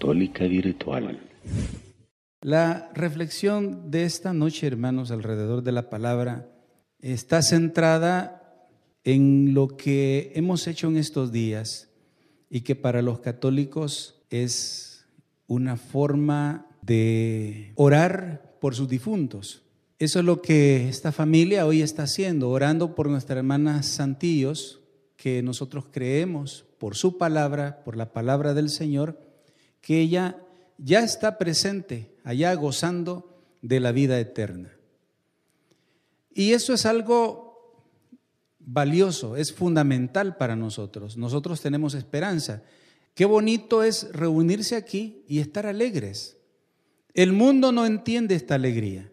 Católica Virtual. La reflexión de esta noche, hermanos, alrededor de la palabra, está centrada en lo que hemos hecho en estos días y que para los católicos es una forma de orar por sus difuntos. Eso es lo que esta familia hoy está haciendo, orando por nuestra hermana Santillos, que nosotros creemos por su palabra, por la palabra del Señor, que ella ya está presente allá gozando de la vida eterna. Y eso es algo valioso, es fundamental para nosotros. Nosotros tenemos esperanza. Qué bonito es reunirse aquí y estar alegres. El mundo no entiende esta alegría.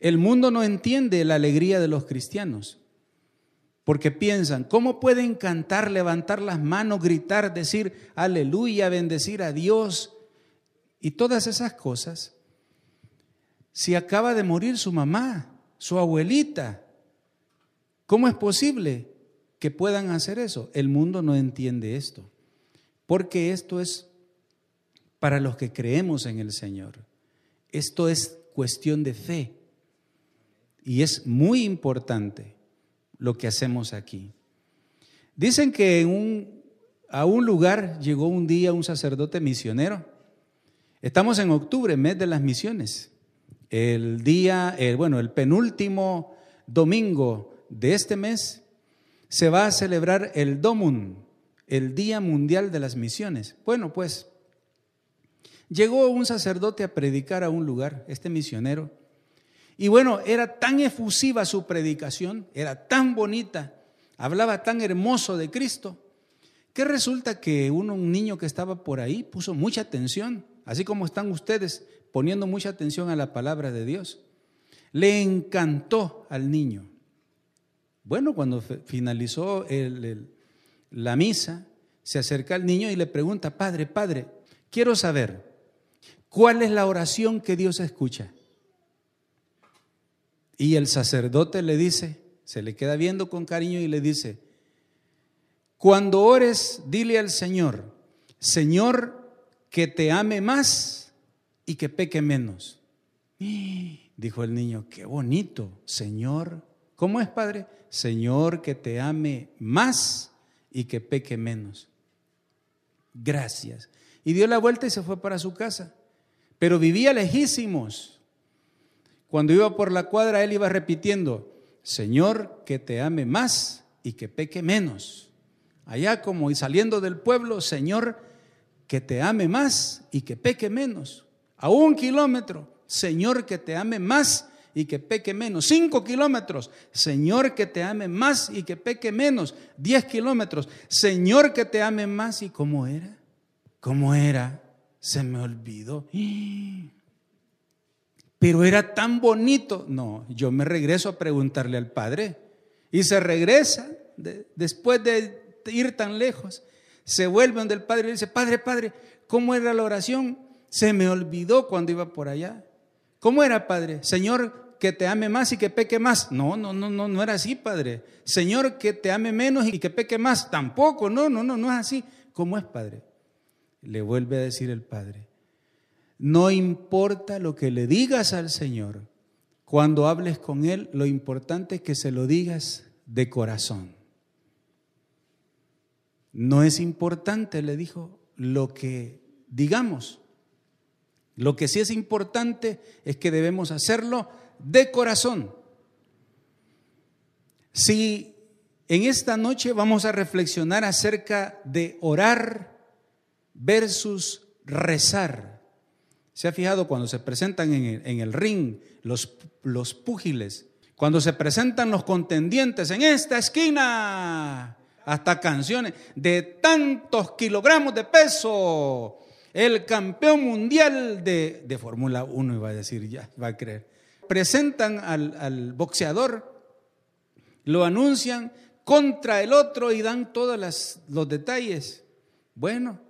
El mundo no entiende la alegría de los cristianos, porque piensan, ¿cómo pueden cantar, levantar las manos, gritar, decir aleluya, bendecir a Dios y todas esas cosas? Si acaba de morir su mamá, su abuelita, ¿cómo es posible que puedan hacer eso? El mundo no entiende esto, porque esto es para los que creemos en el Señor. Esto es cuestión de fe. Y es muy importante lo que hacemos aquí. Dicen que a un lugar llegó un día un sacerdote misionero. Estamos en octubre, mes de las misiones. El día, bueno, el penúltimo domingo de este mes se va a celebrar el Domun, el Día Mundial de las Misiones. Bueno, pues llegó un sacerdote a predicar a un lugar, este misionero, y bueno, era tan efusiva su predicación, era tan bonita, hablaba tan hermoso de Cristo, que resulta que uno, un niño que estaba por ahí puso mucha atención, así como están ustedes poniendo mucha atención a la palabra de Dios. Le encantó al niño. Bueno, cuando finalizó la misa, se acerca al niño y le pregunta, Padre, Padre, quiero saber, ¿cuál es la oración que Dios escucha? Y el sacerdote le dice, se le queda viendo con cariño y le dice, cuando ores, dile al Señor, Señor, que te ame más y que peque menos. Dijo el niño, qué bonito, Señor. ¿Cómo es, Padre? Señor, que te ame más y que peque menos. Gracias. Y dio la vuelta y se fue para su casa. Pero vivía lejísimos. Cuando iba por la cuadra, él iba repitiendo, Señor, que te ame más y que peque menos. Allá como y saliendo del pueblo, Señor, que te ame más y que peque menos. A un kilómetro, Señor, que te ame más y que peque menos. Cinco kilómetros, Señor, que te ame más y que peque menos. Diez kilómetros, Señor, que te ame más. ¿Y cómo era? ¿Cómo era? Se me olvidó pero era tan bonito. No, yo me regreso a preguntarle al Padre. Y se regresa después de ir tan lejos. Se vuelve donde el Padre y le dice, Padre, Padre, ¿cómo era la oración? Se me olvidó cuando iba por allá. ¿Cómo era, Padre? Señor, que te ame más y que peque más. No, no, no, no, no era así, Padre. Señor, que te ame menos y que peque más. Tampoco, no, no, no, no es así. ¿Cómo es, Padre? Le vuelve a decir el Padre. No importa lo que le digas al Señor, cuando hables con Él, lo importante es que se lo digas de corazón. No es importante, le dijo, lo que digamos. Lo que sí es importante es que debemos hacerlo de corazón. Si en esta noche vamos a reflexionar acerca de orar versus rezar. ¿Se ha fijado cuando se presentan en el, ring los, los púgiles? Cuando se presentan los contendientes en esta esquina, hasta canciones de tantos kilogramos de peso, el campeón mundial de, de Fórmula 1, iba a decir, ya, va a creer. Presentan al, al boxeador, lo anuncian contra el otro y dan todos los detalles. Bueno,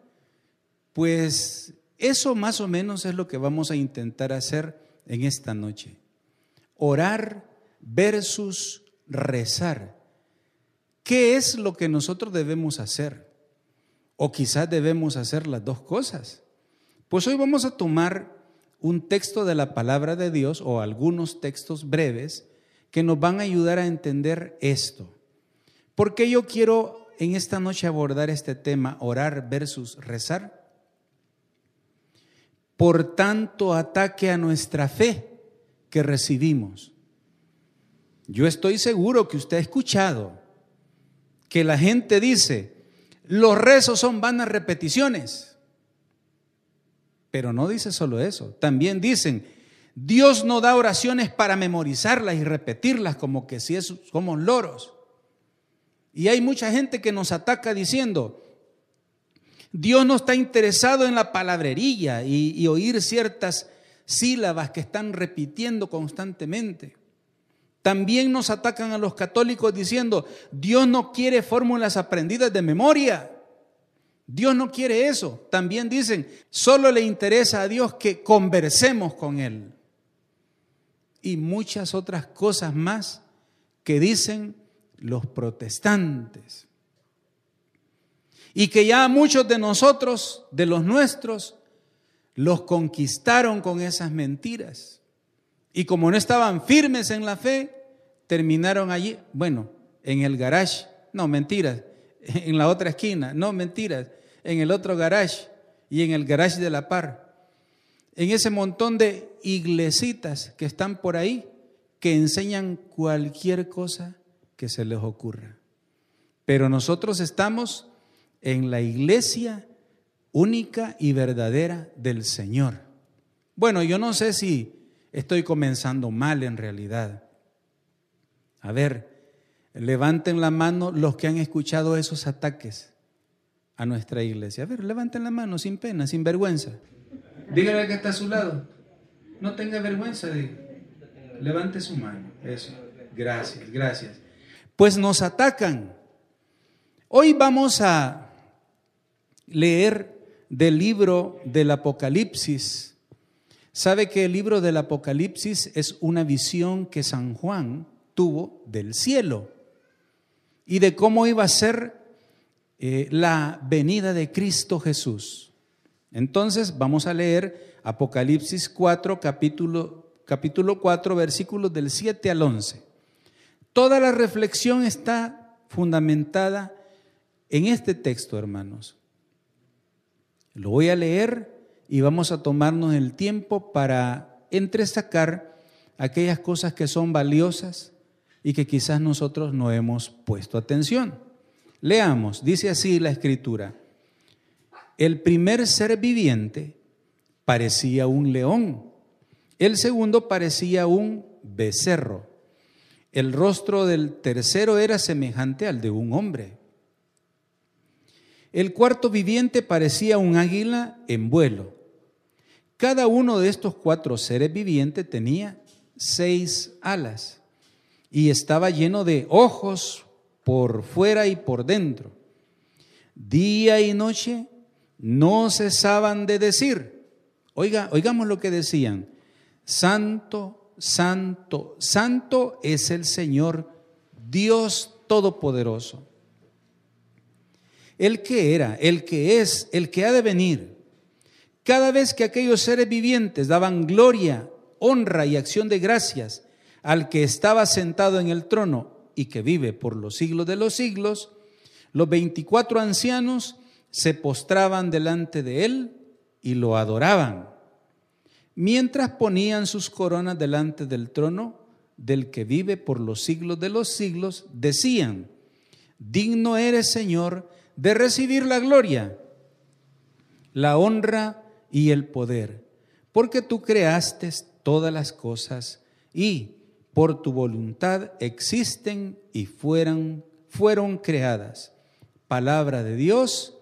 pues eso más o menos es lo que vamos a intentar hacer en esta noche. Orar versus rezar. ¿Qué es lo que nosotros debemos hacer? O quizás debemos hacer las dos cosas. Pues hoy vamos a tomar un texto de la palabra de Dios o algunos textos breves que nos van a ayudar a entender esto. ¿Por qué yo quiero en esta noche abordar este tema, orar versus rezar? Por tanto ataque a nuestra fe que recibimos. Yo estoy seguro que usted ha escuchado que la gente dice, los rezos son vanas repeticiones. Pero no dice solo eso, también dicen, Dios no da oraciones para memorizarlas y repetirlas como que si somos loros. Y hay mucha gente que nos ataca diciendo, Dios no está interesado en la palabrería y, oír ciertas sílabas que están repitiendo constantemente. También nos atacan a los católicos diciendo, Dios no quiere fórmulas aprendidas de memoria. Dios no quiere eso. También dicen, solo le interesa a Dios que conversemos con Él. Y muchas otras cosas más que dicen los protestantes. Y que ya muchos de nosotros, de los nuestros, los conquistaron con esas mentiras. Y como no estaban firmes en la fe, terminaron allí, bueno, en el garage, no, mentiras, en la otra esquina, no, mentiras, en el otro garage y en el garage de la par. En ese montón de iglesitas que están por ahí, que enseñan cualquier cosa que se les ocurra. Pero nosotros estamos en la iglesia única y verdadera del Señor. Bueno, yo no sé si estoy comenzando mal en realidad. A ver, levanten la mano los que han escuchado esos ataques a nuestra iglesia. A ver, levanten la mano sin pena, sin vergüenza. Dígale que está a su lado. No tenga vergüenza de... Levante su mano. Eso. Gracias, gracias. Pues nos atacan. Hoy vamos a leer del libro del Apocalipsis Sabe que el libro del Apocalipsis es una visión que San Juan tuvo del cielo y de cómo iba a ser eh, la venida de Cristo Jesús. Entonces vamos a leer Apocalipsis 4, capítulo, capítulo 4, versículos del 7 al 11. Toda la reflexión está fundamentada en este texto, hermanos. Lo voy a leer y vamos a tomarnos el tiempo para entresacar aquellas cosas que son valiosas y que quizás nosotros no hemos puesto atención. Leamos, dice así la escritura. El primer ser viviente parecía un león, el segundo parecía un becerro, el rostro del tercero era semejante al de un hombre. El cuarto viviente parecía un águila en vuelo. Cada uno de estos cuatro seres vivientes tenía seis alas y estaba lleno de ojos por fuera y por dentro. Día y noche no cesaban de decir, oiga, oigamos lo que decían, Santo, Santo, Santo es el Señor, Dios Todopoderoso. El que era, el que es, el que ha de venir. Cada vez que aquellos seres vivientes daban gloria, honra y acción de gracias al que estaba sentado en el trono y que vive por los siglos de los siglos, los veinticuatro ancianos se postraban delante de él y lo adoraban, mientras ponían sus coronas delante del trono del que vive por los siglos de los siglos, decían, digno eres Señor de recibir la gloria, la honra y el poder, porque tú creaste todas las cosas y por tu voluntad existen y fueron, fueron creadas. Palabra de Dios.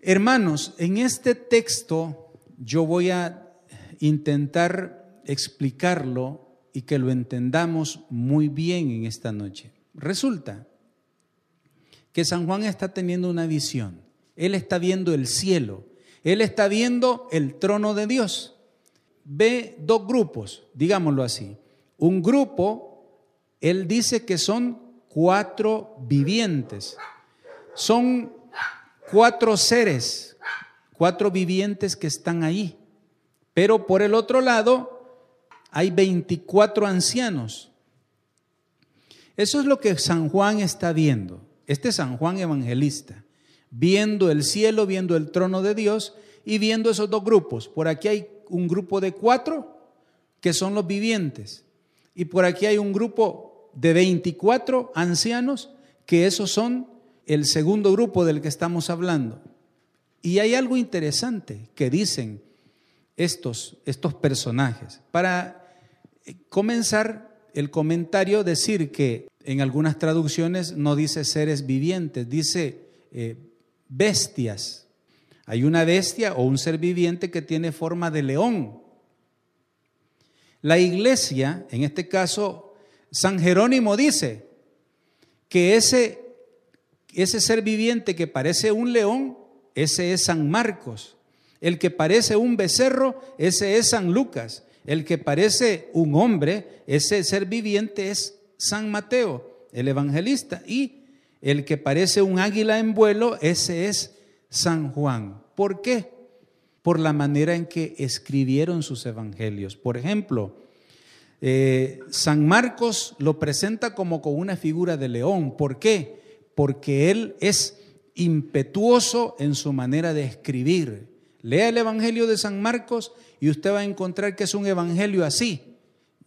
Hermanos, en este texto yo voy a intentar explicarlo y que lo entendamos muy bien en esta noche. Resulta que San Juan está teniendo una visión. Él está viendo el cielo él está viendo el trono de Dios. Ve dos grupos, digámoslo así. Un grupo, él dice que son cuatro vivientes. Son cuatro seres, cuatro vivientes que están ahí. Pero por el otro lado, hay 24 ancianos. Eso es lo que San Juan está viendo. Este San Juan evangelista, viendo el cielo, viendo el trono de Dios y viendo esos dos grupos. Por aquí hay un grupo de cuatro que son los vivientes. Y por aquí hay un grupo de 24 ancianos que esos son el segundo grupo del que estamos hablando. Y hay algo interesante que dicen estos, estos personajes. Para comenzar el comentario, decir que en algunas traducciones no dice seres vivientes, dice eh, bestias. Hay una bestia o un ser viviente que tiene forma de león. La iglesia, en este caso, San Jerónimo dice que ese, ese ser viviente que parece un león, ese es San Marcos. El que parece un becerro, ese es San Lucas. El que parece un hombre, ese ser viviente es San Mateo, el evangelista. Y el que parece un águila en vuelo, ese es San Juan. ¿Por qué? Por la manera en que escribieron sus evangelios. Por ejemplo, eh, San Marcos lo presenta como con una figura de león. ¿Por qué? Porque él es impetuoso en su manera de escribir. Lea el Evangelio de San Marcos y usted va a encontrar que es un evangelio así,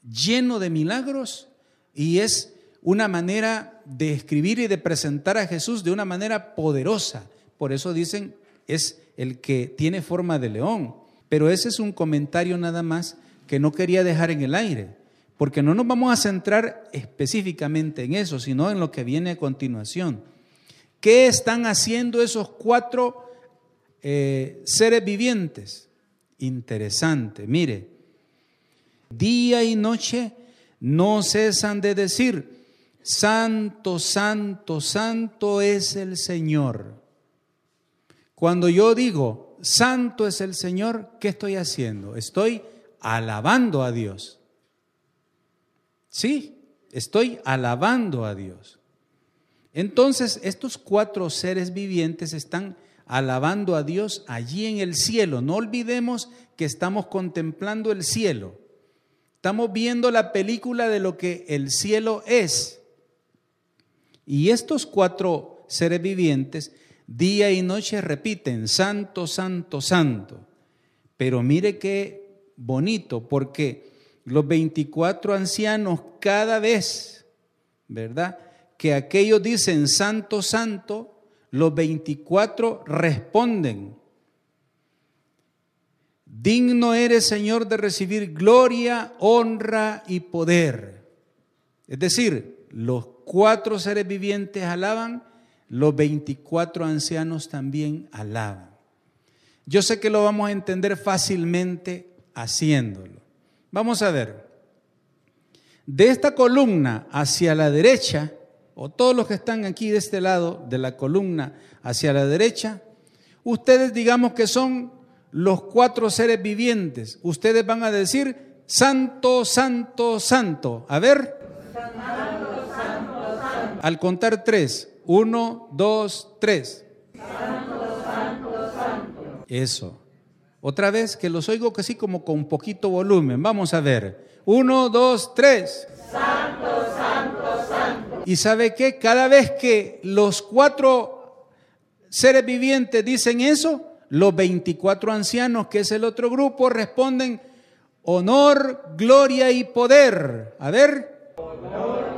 lleno de milagros y es una manera de escribir y de presentar a Jesús de una manera poderosa. Por eso dicen, es el que tiene forma de león. Pero ese es un comentario nada más que no quería dejar en el aire, porque no nos vamos a centrar específicamente en eso, sino en lo que viene a continuación. ¿Qué están haciendo esos cuatro eh, seres vivientes? Interesante, mire, día y noche no cesan de decir, Santo, santo, santo es el Señor. Cuando yo digo, santo es el Señor, ¿qué estoy haciendo? Estoy alabando a Dios. Sí, estoy alabando a Dios. Entonces, estos cuatro seres vivientes están alabando a Dios allí en el cielo. No olvidemos que estamos contemplando el cielo. Estamos viendo la película de lo que el cielo es. Y estos cuatro seres vivientes día y noche repiten, santo, santo, santo. Pero mire qué bonito, porque los 24 ancianos cada vez, ¿verdad? Que aquellos dicen santo, santo, los 24 responden, digno eres Señor de recibir gloria, honra y poder. Es decir, los cuatro seres vivientes alaban, los 24 ancianos también alaban. Yo sé que lo vamos a entender fácilmente haciéndolo. Vamos a ver. De esta columna hacia la derecha, o todos los que están aquí de este lado de la columna hacia la derecha, ustedes digamos que son los cuatro seres vivientes. Ustedes van a decir, santo, santo, santo. A ver. Al contar tres. Uno, dos, tres. Santo, santo, santo. Eso. Otra vez que los oigo casi como con poquito volumen. Vamos a ver. Uno, dos, tres. Santo, santo, santo. Y sabe que cada vez que los cuatro seres vivientes dicen eso, los 24 ancianos, que es el otro grupo, responden honor, gloria y poder. A ver. Honor,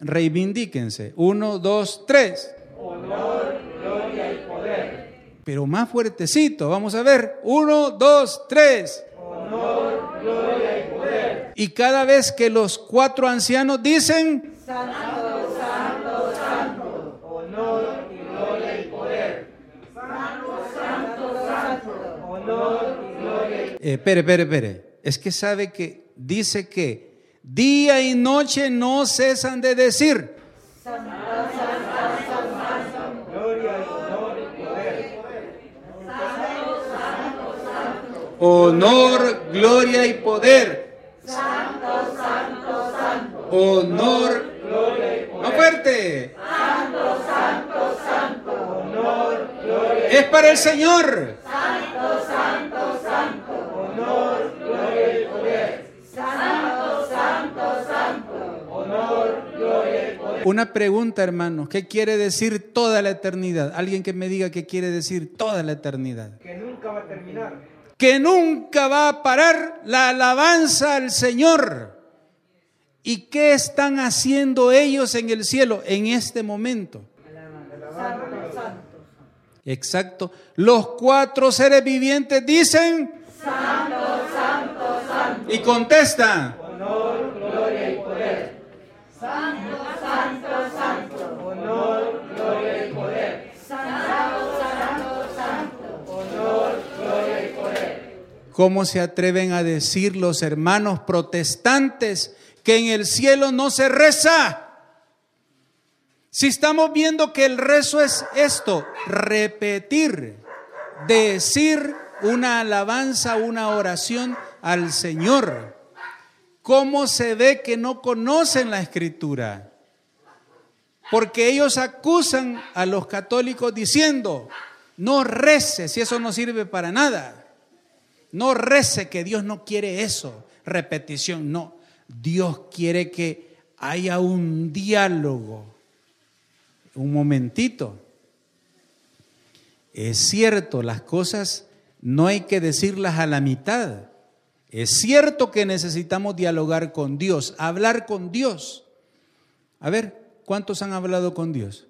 Reivindíquense. Uno, dos, tres. Honor, gloria y poder. Pero más fuertecito, vamos a ver. Uno, dos, tres. Honor, gloria y poder. Y cada vez que los cuatro ancianos dicen, Santo, Santo, honor y gloria y poder. Santo, Santo, Santo, honor y gloria poder. Eh, espere, espere. Es que sabe que dice que Día y noche no cesan de decir. Honor, gloria y poder. Santo, santo, santo. Honor, gloria y poder. ¡Más fuerte! Santo, santo, santo. Honor, gloria poder. Es para el Señor. Una pregunta, hermanos. ¿Qué quiere decir toda la eternidad? Alguien que me diga qué quiere decir toda la eternidad. Que nunca va a terminar. Que nunca va a parar la alabanza al Señor. ¿Y qué están haciendo ellos en el cielo en este momento? Santo, santo. Exacto. Los cuatro seres vivientes dicen Santo, santo, santo. y contestan. Honor, gloria y poder. Santo, santo, santo. Honor, gloria y poder. Santo, santo, santo. Honor, gloria y poder. ¿Cómo se atreven a decir los hermanos protestantes que en el cielo no se reza? Si estamos viendo que el rezo es esto, repetir, decir una alabanza, una oración al Señor. ¿Cómo se ve que no conocen la escritura? Porque ellos acusan a los católicos diciendo, no rece, si eso no sirve para nada. No rece que Dios no quiere eso, repetición, no. Dios quiere que haya un diálogo. Un momentito. Es cierto, las cosas no hay que decirlas a la mitad. Es cierto que necesitamos dialogar con Dios, hablar con Dios. A ver, ¿cuántos han hablado con Dios?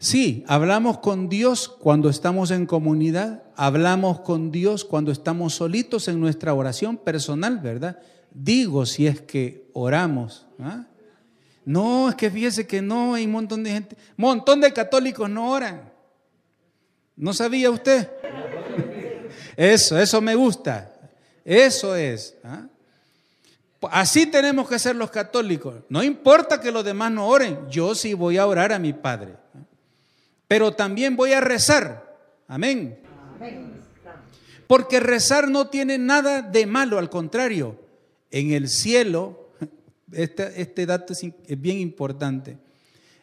Sí, hablamos con Dios cuando estamos en comunidad, hablamos con Dios cuando estamos solitos en nuestra oración personal, ¿verdad? Digo si es que oramos. ¿ah? No, es que fíjese que no, hay un montón de gente, montón de católicos no oran. ¿No sabía usted? Eso, eso me gusta. Eso es. ¿ah? Así tenemos que ser los católicos. No importa que los demás no oren, yo sí voy a orar a mi Padre. Pero también voy a rezar. Amén. Porque rezar no tiene nada de malo, al contrario. En el cielo, este, este dato es, es bien importante.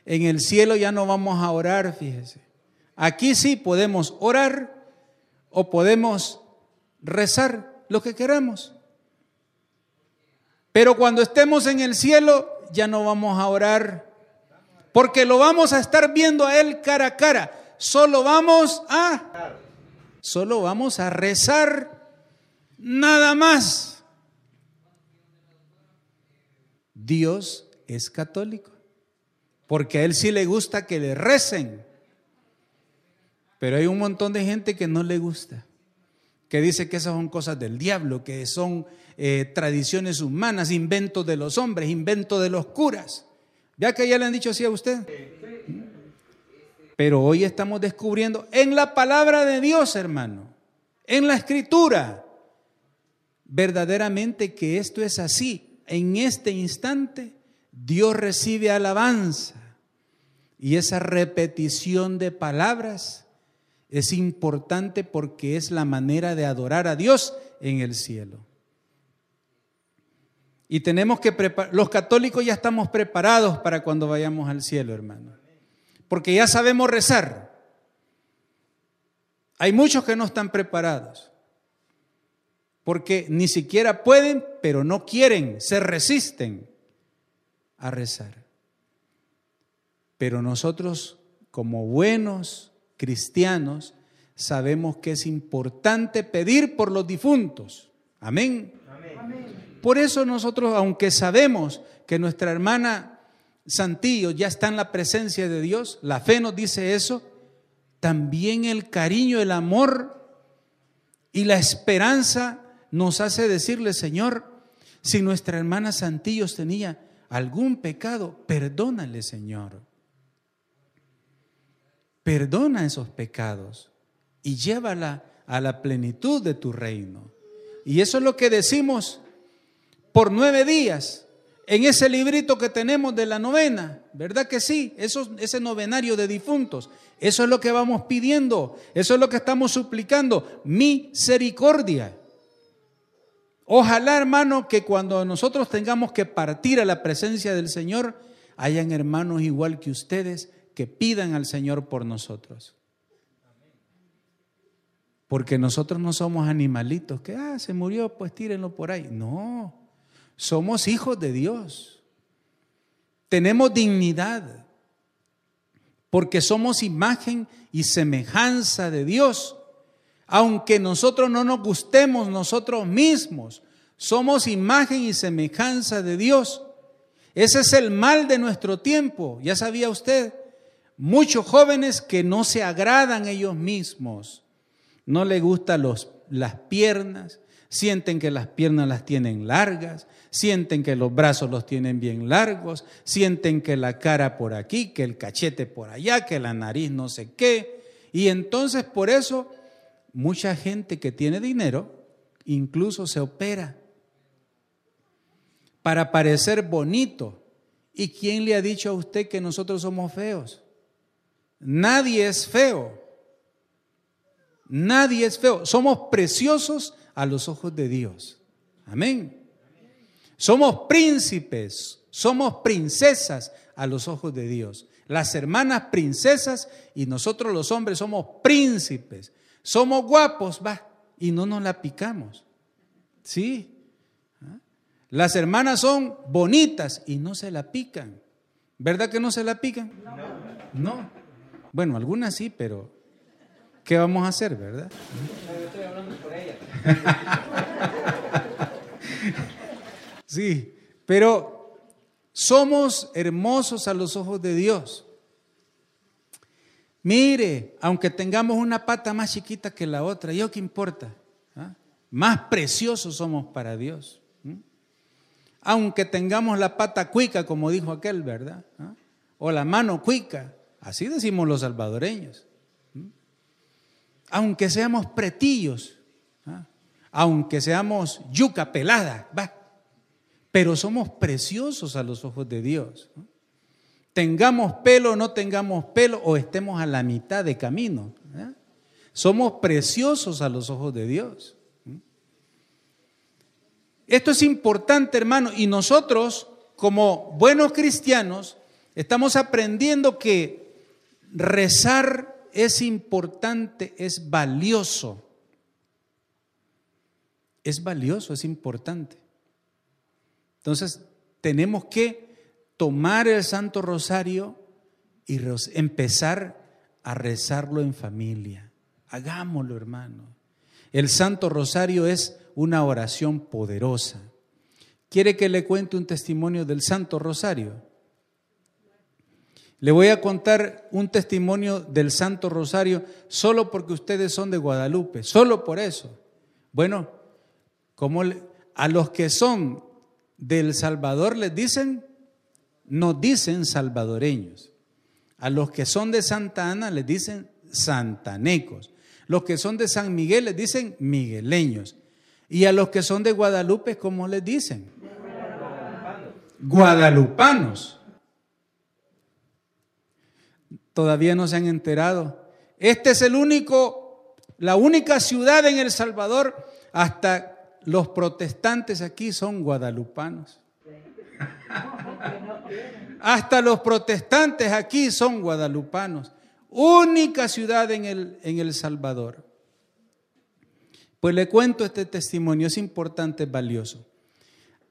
En el cielo ya no vamos a orar, fíjese. Aquí sí podemos orar o podemos rezar lo que queramos. Pero cuando estemos en el cielo ya no vamos a orar, porque lo vamos a estar viendo a Él cara a cara. Solo vamos a, solo vamos a rezar, nada más. Dios es católico, porque a Él sí le gusta que le recen. Pero hay un montón de gente que no le gusta, que dice que esas son cosas del diablo, que son eh, tradiciones humanas, inventos de los hombres, inventos de los curas. ¿Ya que ya le han dicho así a usted? Pero hoy estamos descubriendo en la palabra de Dios, hermano, en la escritura, verdaderamente que esto es así. En este instante, Dios recibe alabanza y esa repetición de palabras es importante porque es la manera de adorar a Dios en el cielo. Y tenemos que preparar, los católicos ya estamos preparados para cuando vayamos al cielo, hermano. Porque ya sabemos rezar. Hay muchos que no están preparados. Porque ni siquiera pueden, pero no quieren, se resisten a rezar. Pero nosotros, como buenos cristianos, sabemos que es importante pedir por los difuntos. Amén. Por eso nosotros, aunque sabemos que nuestra hermana Santillo ya está en la presencia de Dios, la fe nos dice eso, también el cariño, el amor y la esperanza nos hace decirle, Señor, si nuestra hermana Santillos tenía algún pecado, perdónale, Señor. Perdona esos pecados y llévala a la plenitud de tu reino. Y eso es lo que decimos por nueve días en ese librito que tenemos de la novena, ¿verdad que sí? Eso, ese novenario de difuntos. Eso es lo que vamos pidiendo, eso es lo que estamos suplicando, misericordia. Ojalá, hermano, que cuando nosotros tengamos que partir a la presencia del Señor, hayan hermanos igual que ustedes que pidan al Señor por nosotros. Porque nosotros no somos animalitos que, ah, se murió, pues tírenlo por ahí. No, somos hijos de Dios. Tenemos dignidad. Porque somos imagen y semejanza de Dios. Aunque nosotros no nos gustemos nosotros mismos, somos imagen y semejanza de Dios. Ese es el mal de nuestro tiempo, ya sabía usted. Muchos jóvenes que no se agradan ellos mismos, no les gustan las piernas, sienten que las piernas las tienen largas, sienten que los brazos los tienen bien largos, sienten que la cara por aquí, que el cachete por allá, que la nariz no sé qué. Y entonces por eso mucha gente que tiene dinero incluso se opera para parecer bonito. ¿Y quién le ha dicho a usted que nosotros somos feos? Nadie es feo. Nadie es feo. Somos preciosos a los ojos de Dios. Amén. Somos príncipes, somos princesas a los ojos de Dios. Las hermanas princesas y nosotros los hombres somos príncipes. Somos guapos, va, y no nos la picamos. ¿Sí? Las hermanas son bonitas y no se la pican. ¿Verdad que no se la pican? No. Bueno, algunas sí, pero ¿qué vamos a hacer, verdad? estoy hablando por ella. sí, pero somos hermosos a los ojos de Dios. Mire, aunque tengamos una pata más chiquita que la otra, ¿yo qué importa? ¿Ah? Más preciosos somos para Dios aunque tengamos la pata cuica, como dijo aquel, ¿verdad? ¿Ah? O la mano cuica, así decimos los salvadoreños. Aunque seamos pretillos, ¿ah? aunque seamos yuca pelada, va, pero somos preciosos a los ojos de Dios. Tengamos pelo o no tengamos pelo, o estemos a la mitad de camino. Somos preciosos a los ojos de Dios. Esto es importante, hermano, y nosotros, como buenos cristianos, estamos aprendiendo que rezar es importante, es valioso. Es valioso, es importante. Entonces, tenemos que tomar el Santo Rosario y empezar a rezarlo en familia. Hagámoslo, hermano. El Santo Rosario es una oración poderosa. ¿Quiere que le cuente un testimonio del Santo Rosario? Le voy a contar un testimonio del Santo Rosario solo porque ustedes son de Guadalupe, solo por eso. Bueno, como a los que son del Salvador les dicen, no dicen salvadoreños. A los que son de Santa Ana les dicen santanecos. Los que son de San Miguel les dicen migueleños. Y a los que son de Guadalupe, ¿cómo les dicen? Guadalupanos. Todavía no se han enterado. Este es el único, la única ciudad en El Salvador, hasta los protestantes aquí son guadalupanos. Hasta los protestantes aquí son guadalupanos. Única ciudad en el, en el Salvador. Pues le cuento este testimonio, es importante, es valioso.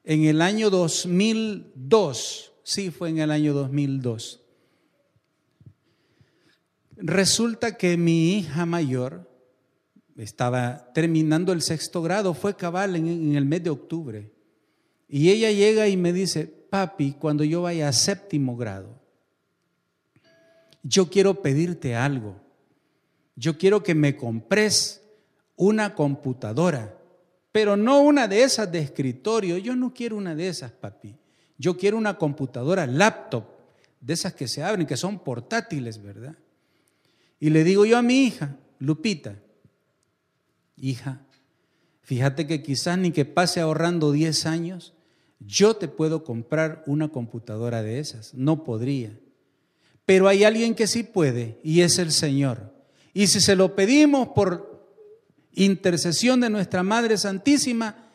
En el año 2002, sí fue en el año 2002, resulta que mi hija mayor estaba terminando el sexto grado, fue cabal en, el mes de octubre, y ella llega y me dice, papi, cuando yo vaya a séptimo grado, yo quiero pedirte algo, yo quiero que me compres una computadora, pero no una de esas de escritorio. Yo no quiero una de esas, papi. Yo quiero una computadora laptop, de esas que se abren, que son portátiles, ¿verdad? Y le digo yo a mi hija, Lupita, hija, fíjate que quizás ni que pase ahorrando 10 años, yo te puedo comprar una computadora de esas. No podría. Pero hay alguien que sí puede y es el Señor. Y si se lo pedimos por intercesión de nuestra Madre Santísima,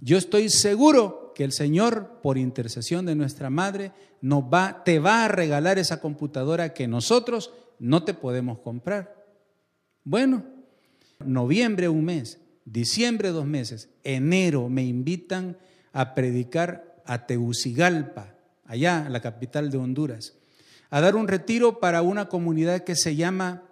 yo estoy seguro que el Señor, por intercesión de nuestra madre, nos va, te va a regalar esa computadora que nosotros no te podemos comprar. Bueno, noviembre un mes, diciembre dos meses, enero me invitan a predicar a Tegucigalpa, allá, la capital de Honduras, a dar un retiro para una comunidad que se llama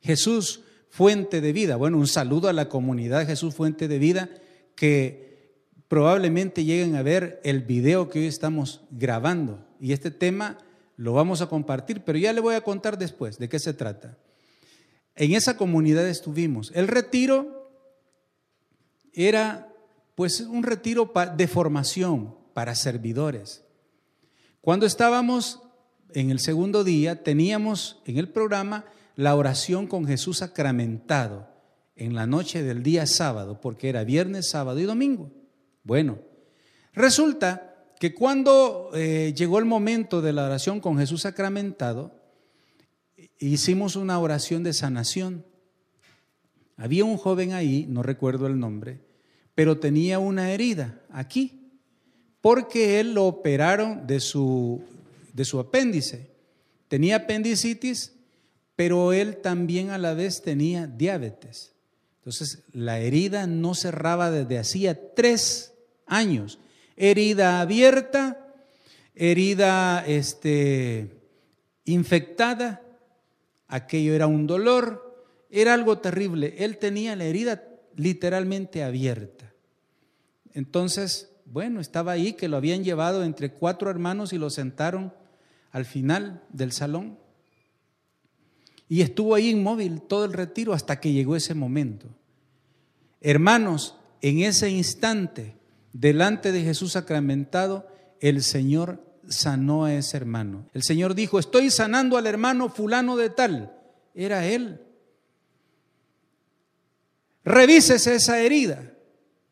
Jesús Fuente de Vida. Bueno, un saludo a la comunidad Jesús Fuente de Vida que probablemente lleguen a ver el video que hoy estamos grabando. Y este tema lo vamos a compartir, pero ya le voy a contar después de qué se trata. En esa comunidad estuvimos. El retiro era pues un retiro de formación para servidores. Cuando estábamos en el segundo día, teníamos en el programa la oración con Jesús sacramentado en la noche del día sábado, porque era viernes, sábado y domingo. Bueno, resulta que cuando eh, llegó el momento de la oración con Jesús sacramentado, hicimos una oración de sanación. Había un joven ahí, no recuerdo el nombre, pero tenía una herida aquí, porque él lo operaron de su, de su apéndice. Tenía apendicitis, pero él también a la vez tenía diabetes. Entonces, la herida no cerraba desde hacía tres años. Herida abierta, herida este, infectada, aquello era un dolor, era algo terrible. Él tenía la herida literalmente abierta. Entonces, bueno, estaba ahí que lo habían llevado entre cuatro hermanos y lo sentaron al final del salón. Y estuvo ahí inmóvil todo el retiro hasta que llegó ese momento. Hermanos, en ese instante, delante de Jesús sacramentado, el Señor sanó a ese hermano. El Señor dijo, estoy sanando al hermano fulano de tal. Era él. Revísese esa herida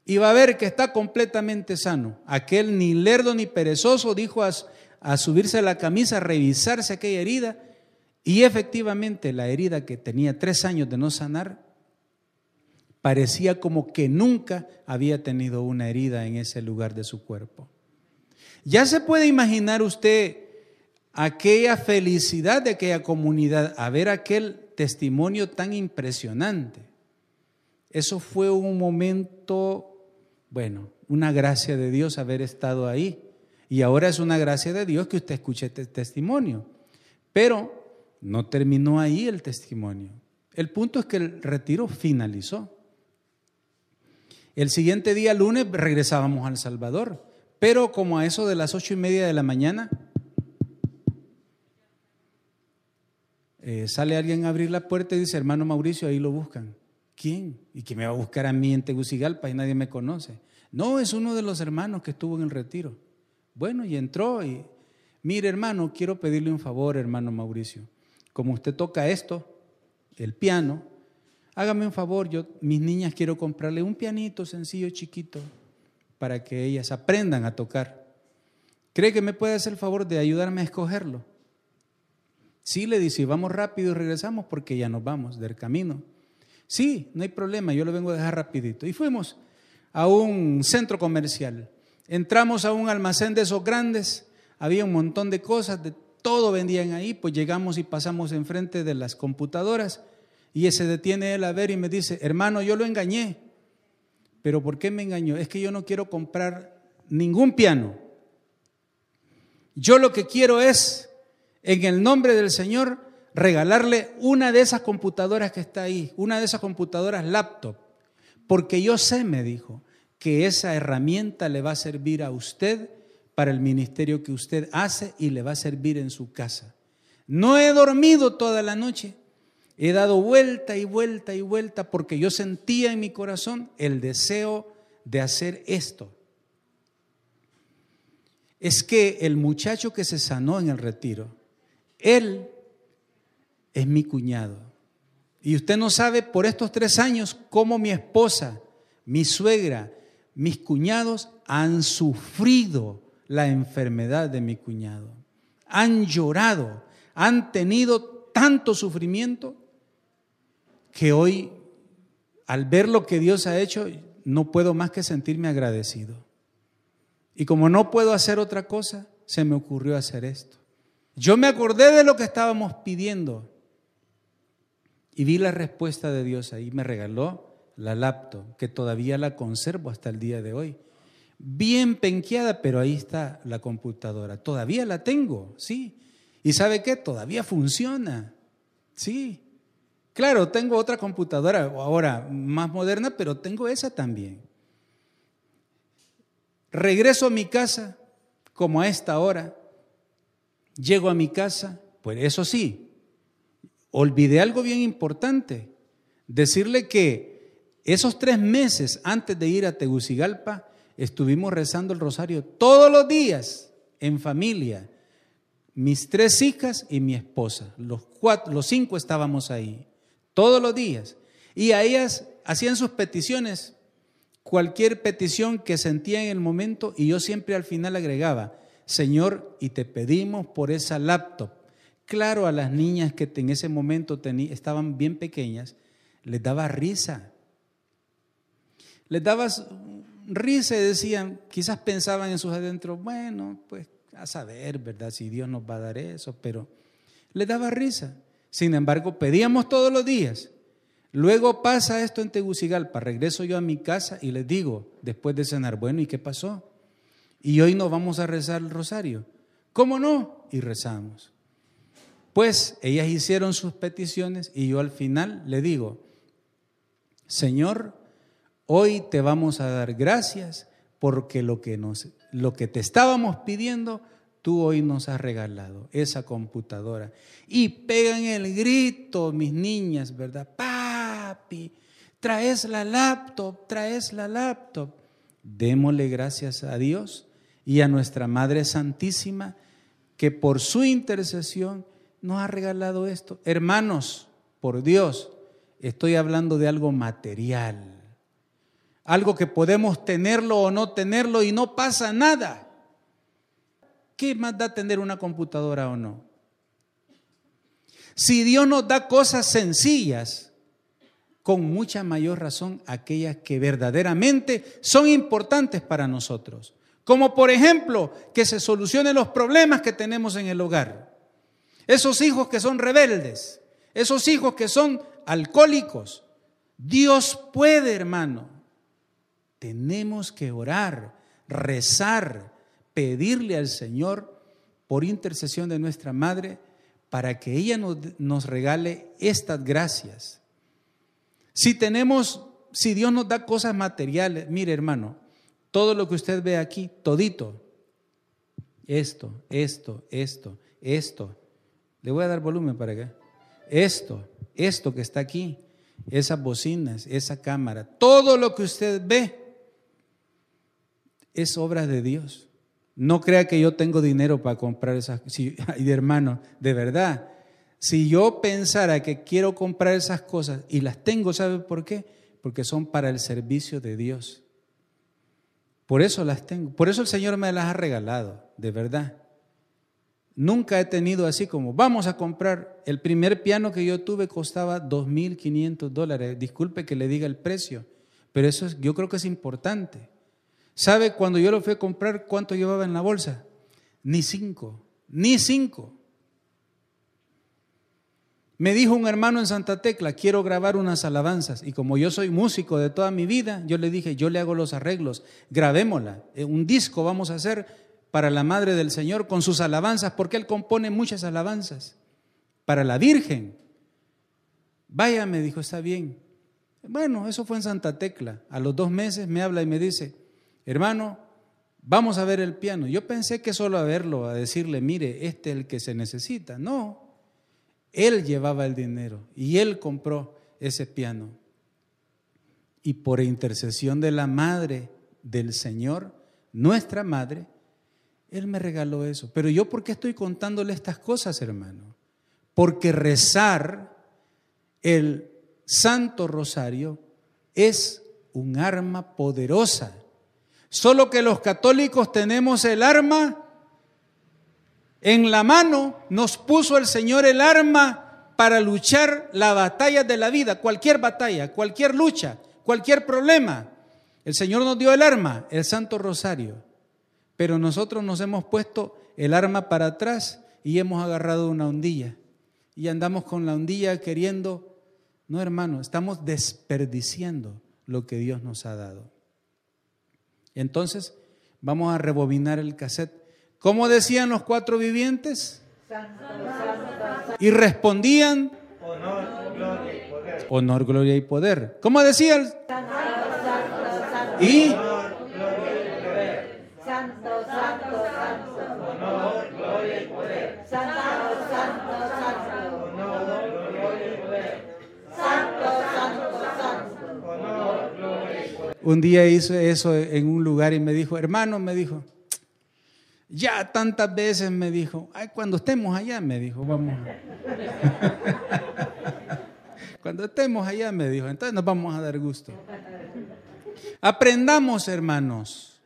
y va a ver que está completamente sano. Aquel ni lerdo ni perezoso dijo a, a subirse la camisa, a revisarse aquella herida y efectivamente la herida que tenía tres años de no sanar parecía como que nunca había tenido una herida en ese lugar de su cuerpo. Ya se puede imaginar usted aquella felicidad de aquella comunidad, a ver aquel testimonio tan impresionante. Eso fue un momento, bueno, una gracia de Dios haber estado ahí. Y ahora es una gracia de Dios que usted escuche este testimonio. Pero no terminó ahí el testimonio. El punto es que el retiro finalizó. El siguiente día, lunes, regresábamos a El Salvador. Pero como a eso de las ocho y media de la mañana, eh, sale alguien a abrir la puerta y dice, hermano Mauricio, ahí lo buscan. ¿Quién? ¿Y que me va a buscar a mí en Tegucigalpa y nadie me conoce? No, es uno de los hermanos que estuvo en el retiro. Bueno, y entró y, mire hermano, quiero pedirle un favor, hermano Mauricio. Como usted toca esto, el piano, hágame un favor, yo, mis niñas quiero comprarle un pianito sencillo, chiquito, para que ellas aprendan a tocar. ¿Cree que me puede hacer el favor de ayudarme a escogerlo? Sí, le dice, vamos rápido y regresamos porque ya nos vamos del camino. Sí, no hay problema, yo lo vengo a dejar rapidito. Y fuimos a un centro comercial. Entramos a un almacén de esos grandes, había un montón de cosas, de todo vendían ahí, pues llegamos y pasamos enfrente de las computadoras y se detiene él a ver y me dice, hermano, yo lo engañé. Pero ¿por qué me engañó? Es que yo no quiero comprar ningún piano. Yo lo que quiero es, en el nombre del Señor, regalarle una de esas computadoras que está ahí, una de esas computadoras laptop, porque yo sé, me dijo, que esa herramienta le va a servir a usted para el ministerio que usted hace y le va a servir en su casa. No he dormido toda la noche He dado vuelta y vuelta y vuelta porque yo sentía en mi corazón el deseo de hacer esto. Es que el muchacho que se sanó en el retiro, él es mi cuñado. Y usted no sabe por estos tres años cómo mi esposa, mi suegra, mis cuñados han sufrido la enfermedad de mi cuñado. Han llorado, han tenido tanto sufrimiento que hoy, al ver lo que Dios ha hecho, no puedo más que sentirme agradecido. Y como no puedo hacer otra cosa, se me ocurrió hacer esto. Yo me acordé de lo que estábamos pidiendo y vi la respuesta de Dios ahí. Me regaló la laptop, que todavía la conservo hasta el día de hoy. Bien penqueada, pero ahí está la computadora. Todavía la tengo, sí. ¿Y sabe qué? Todavía funciona. Sí. Claro, tengo otra computadora ahora más moderna, pero tengo esa también. Regreso a mi casa como a esta hora. Llego a mi casa, pues eso sí, olvidé algo bien importante. Decirle que esos tres meses antes de ir a Tegucigalpa, estuvimos rezando el rosario todos los días en familia mis tres hijas y mi esposa. Los, cuatro, los cinco estábamos ahí, todos los días. Y a ellas hacían sus peticiones, cualquier petición que sentía en el momento, y yo siempre al final agregaba, Señor, y te pedimos por esa laptop. Claro, a las niñas que en ese momento estaban bien pequeñas, les daba risa. Les daba risa y decían, quizás pensaban en sus adentros, bueno, pues a saber, ¿verdad? Si Dios nos va a dar eso, pero le daba risa. Sin embargo, pedíamos todos los días. Luego pasa esto en Tegucigalpa, regreso yo a mi casa y les digo, después de cenar, bueno, ¿y qué pasó? Y hoy nos vamos a rezar el rosario. ¿Cómo no? Y rezamos. Pues ellas hicieron sus peticiones y yo al final le digo, Señor, hoy te vamos a dar gracias porque lo que, nos, lo que te estábamos pidiendo, tú hoy nos has regalado, esa computadora. Y pegan el grito, mis niñas, ¿verdad? Papi, traes la laptop, traes la laptop. Démosle gracias a Dios y a nuestra Madre Santísima que por su intercesión nos ha regalado esto. Hermanos, por Dios, estoy hablando de algo material algo que podemos tenerlo o no tenerlo y no pasa nada. ¿Qué más da tener una computadora o no? Si Dios nos da cosas sencillas, con mucha mayor razón aquellas que verdaderamente son importantes para nosotros. Como por ejemplo, que se solucionen los problemas que tenemos en el hogar. Esos hijos que son rebeldes, esos hijos que son alcohólicos. Dios puede, hermano, tenemos que orar, rezar, pedirle al Señor por intercesión de nuestra Madre para que ella nos, regale estas gracias. Si tenemos, si Dios nos da cosas materiales, mire hermano, todo lo que usted ve aquí, todito, esto, esto, esto, esto, le voy a dar volumen para acá, esto, esto que está aquí, esas bocinas, esa cámara, todo lo que usted ve, es obra de Dios. No crea que yo tengo dinero para comprar esas cosas. y hermano, de verdad, si yo pensara que quiero comprar esas cosas y las tengo, ¿sabe por qué? Porque son para el servicio de Dios. Por eso las tengo. Por eso el Señor me las ha regalado, de verdad. Nunca he tenido así como, vamos a comprar. El primer piano que yo tuve costaba 2.500 dólares. Disculpe que le diga el precio, pero eso yo creo que es importante. ¿Sabe cuando yo lo fui a comprar cuánto llevaba en la bolsa? Ni cinco, ni cinco. Me dijo un hermano en Santa Tecla, quiero grabar unas alabanzas. Y como yo soy músico de toda mi vida, yo le dije, yo le hago los arreglos, grabémosla. Eh, un disco vamos a hacer para la Madre del Señor con sus alabanzas, porque Él compone muchas alabanzas. Para la Virgen. Vaya, me dijo, está bien. Bueno, eso fue en Santa Tecla. A los dos meses me habla y me dice, hermano, vamos a ver el piano. Yo pensé que solo a verlo, a decirle, mire, este es el que se necesita. No, él llevaba el dinero y él compró ese piano. Y por intercesión de la madre del Señor, nuestra madre, él me regaló eso. Pero yo, ¿por qué estoy contándole estas cosas, hermano? Porque rezar el Santo Rosario es un arma poderosa Solo que los católicos tenemos el arma en la mano, nos puso el Señor el arma para luchar la batalla de la vida, cualquier batalla, cualquier lucha, cualquier problema. El Señor nos dio el arma, el Santo Rosario, pero nosotros nos hemos puesto el arma para atrás y hemos agarrado una ondilla y andamos con la ondilla queriendo, no hermano, estamos desperdiciando lo que Dios nos ha dado. Entonces, vamos a rebobinar el cassette. ¿Cómo decían los cuatro vivientes? Y respondían, honor, gloria y poder. honor, gloria y poder. ¿Cómo decían? Y Santo, santo, santo. Honor, gloria y poder. Santo, santo, santo. Honor, gloria y poder. Santo, santo, santo. Honor, gloria y poder. Un día hice eso en un lugar y me dijo, hermano, me dijo, ya tantas veces me dijo, ay, cuando estemos allá, me dijo, vamos. cuando estemos allá, me dijo, entonces nos vamos a dar gusto. Aprendamos, hermanos,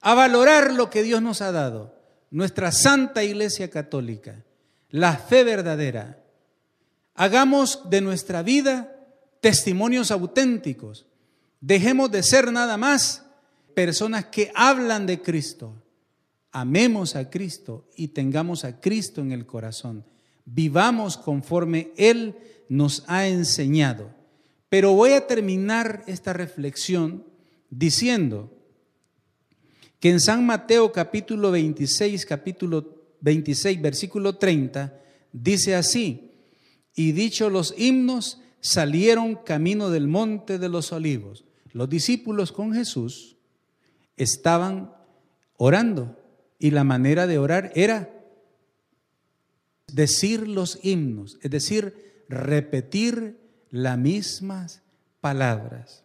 a valorar lo que Dios nos ha dado, nuestra santa iglesia católica, la fe verdadera. Hagamos de nuestra vida testimonios auténticos. Dejemos de ser nada más personas que hablan de Cristo. Amemos a Cristo y tengamos a Cristo en el corazón. Vivamos conforme Él nos ha enseñado. Pero voy a terminar esta reflexión diciendo que en San Mateo capítulo 26, capítulo 26, versículo 30, dice así, y dicho los himnos, salieron camino del monte de los olivos. Los discípulos con Jesús estaban orando y la manera de orar era decir los himnos, es decir, repetir las mismas palabras.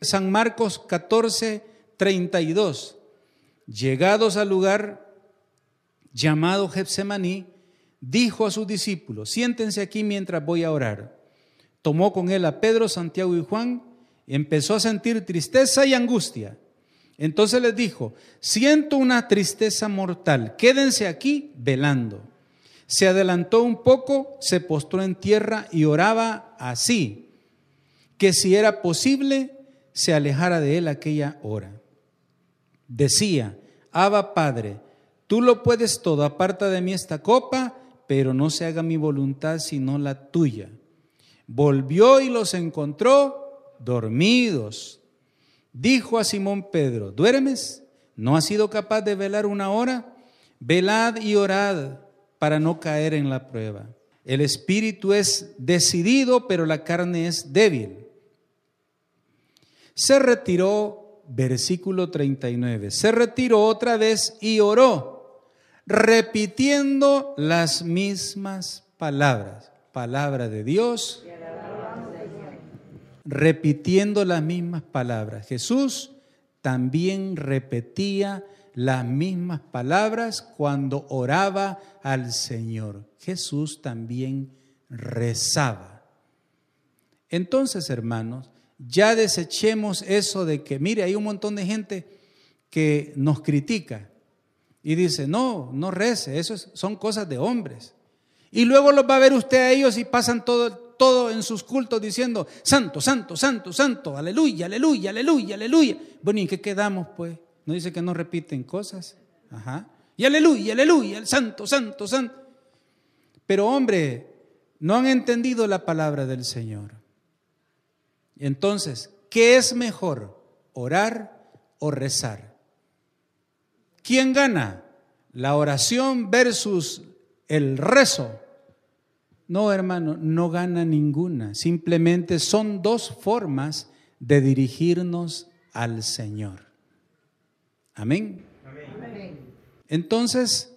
San Marcos 14, 32. Llegados al lugar llamado Getsemaní, dijo a sus discípulos, siéntense aquí mientras voy a orar. Tomó con él a Pedro, Santiago y Juan, empezó a sentir tristeza y angustia. Entonces les dijo, siento una tristeza mortal, quédense aquí velando. Se adelantó un poco, se postró en tierra y oraba así, que si era posible, se alejara de él aquella hora. Decía, Abba Padre, tú lo puedes todo, aparta de mí esta copa, pero no se haga mi voluntad sino la tuya. Volvió y los encontró dormidos. Dijo a Simón Pedro, ¿duermes? ¿No has sido capaz de velar una hora? Velad y orad para no caer en la prueba. El espíritu es decidido, pero la carne es débil. Se retiró, versículo 39, se retiró otra vez y oró, repitiendo las mismas palabras. Palabra de Dios, repitiendo las mismas palabras. Jesús también repetía las mismas palabras cuando oraba al Señor. Jesús también rezaba. Entonces, hermanos, ya desechemos eso de que, mire, hay un montón de gente que nos critica y dice, no, no rece, eso es- son cosas de hombres. Y luego los va a ver usted a ellos y pasan todo, todo en sus cultos diciendo, santo, santo, santo, santo, aleluya, aleluya, aleluya, aleluya. Bueno, ¿y qué quedamos pues? ¿No dice que no repiten cosas? Ajá. Y aleluya, aleluya, el santo, santo, santo. Pero hombre, no han entendido la palabra del Señor. Entonces, ¿qué es mejor? ¿Orar o rezar? ¿Quién gana? ¿La oración versus el rezo? No, hermano, no gana ninguna. Simplemente son dos formas de dirigirnos al Señor. Amén. Entonces,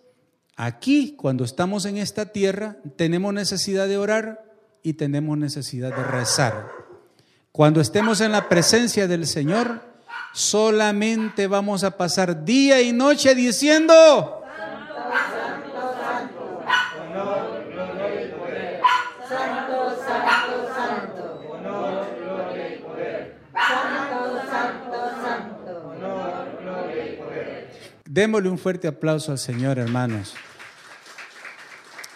aquí, cuando estamos en esta tierra, tenemos necesidad de orar y tenemos necesidad de rezar. Cuando estemos en la presencia del Señor, solamente vamos a pasar día y noche diciendo, Santo, santo, santo. Honor, gloria y poder. Santo, santo, santo. Honor, gloria y poder. Démosle un fuerte aplauso al Señor, hermanos.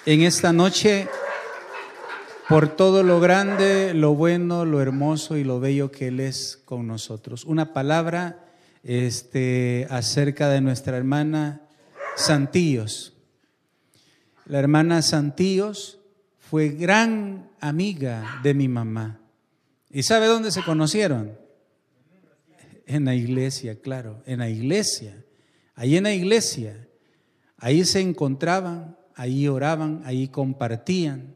En esta noche, por todo lo grande, lo bueno, lo hermoso y lo bello que Él es con nosotros. Una palabra este, acerca de nuestra hermana Santillos. La hermana Santillos fue gran amiga de mi mamá. ¿Y sabe dónde se conocieron? En la iglesia, claro, en la iglesia. Ahí en la iglesia. Ahí se encontraban, ahí oraban, ahí compartían.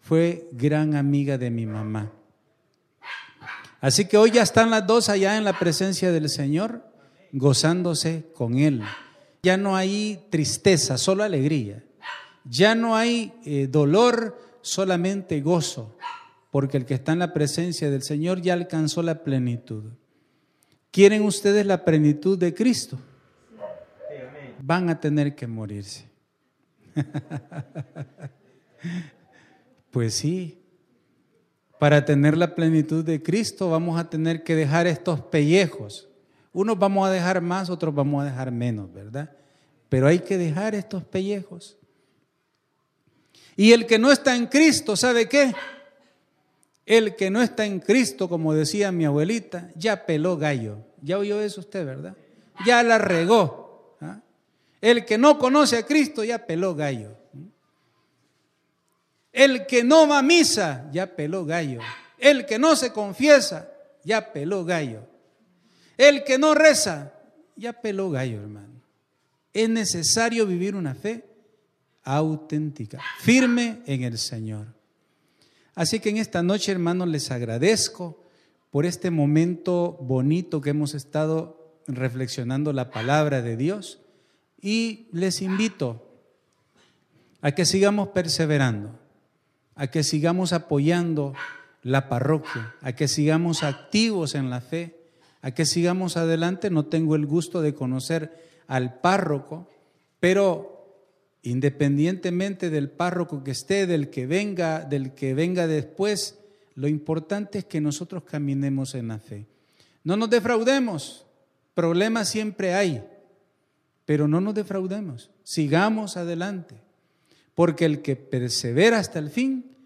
Fue gran amiga de mi mamá. Así que hoy ya están las dos allá en la presencia del Señor, gozándose con Él. Ya no hay tristeza, solo alegría. Ya no hay eh, dolor, solamente gozo, porque el que está en la presencia del Señor ya alcanzó la plenitud. ¿Quieren ustedes la plenitud de Cristo? Van a tener que morirse. pues sí, para tener la plenitud de Cristo vamos a tener que dejar estos pellejos. Unos vamos a dejar más, otros vamos a dejar menos, ¿verdad? Pero hay que dejar estos pellejos. Y el que no está en Cristo, ¿sabe qué? El que no está en Cristo, como decía mi abuelita, ya peló gallo. Ya oyó eso usted, ¿verdad? Ya la regó. El que no conoce a Cristo ya peló gallo. El que no va a misa ya peló gallo. El que no se confiesa ya peló gallo. El que no reza ya peló gallo, hermano. Es necesario vivir una fe auténtica, firme en el Señor. Así que en esta noche, hermanos, les agradezco por este momento bonito que hemos estado reflexionando la palabra de Dios y les invito a que sigamos perseverando, a que sigamos apoyando la parroquia, a que sigamos activos en la fe, a que sigamos adelante. No tengo el gusto de conocer al párroco, pero independientemente del párroco que esté, del que venga, del que venga después, lo importante es que nosotros caminemos en la fe. No nos defraudemos, problemas siempre hay, pero no nos defraudemos, sigamos adelante, porque el que persevera hasta el fin,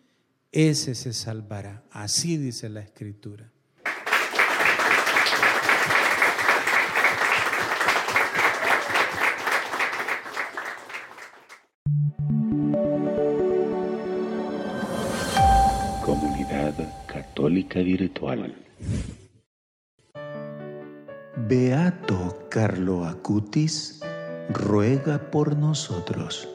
ese se salvará. Así dice la Escritura. Católica Virtual. Beato Carlo Acutis ruega por nosotros.